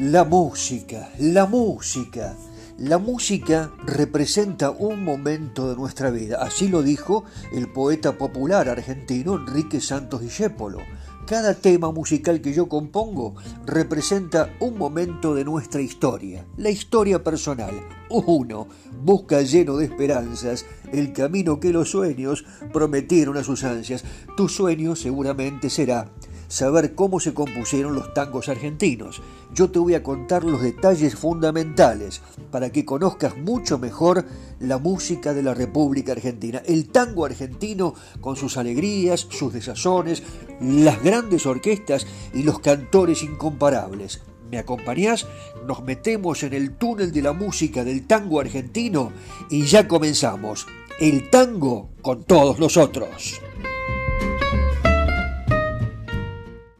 La música, la música. La música representa un momento de nuestra vida, así lo dijo el poeta popular argentino Enrique Santos Discépolo. Cada tema musical que yo compongo representa un momento de nuestra historia, la historia personal. Uno busca lleno de esperanzas el camino que los sueños prometieron a sus ansias. Tu sueño seguramente será saber cómo se compusieron los tangos argentinos. Yo te voy a contar los detalles fundamentales para que conozcas mucho mejor la música de la República Argentina. El tango argentino con sus alegrías, sus desazones, las grandes orquestas y los cantores incomparables. ¿Me acompañás? Nos metemos en el túnel de la música del tango argentino y ya comenzamos. El tango con todos nosotros.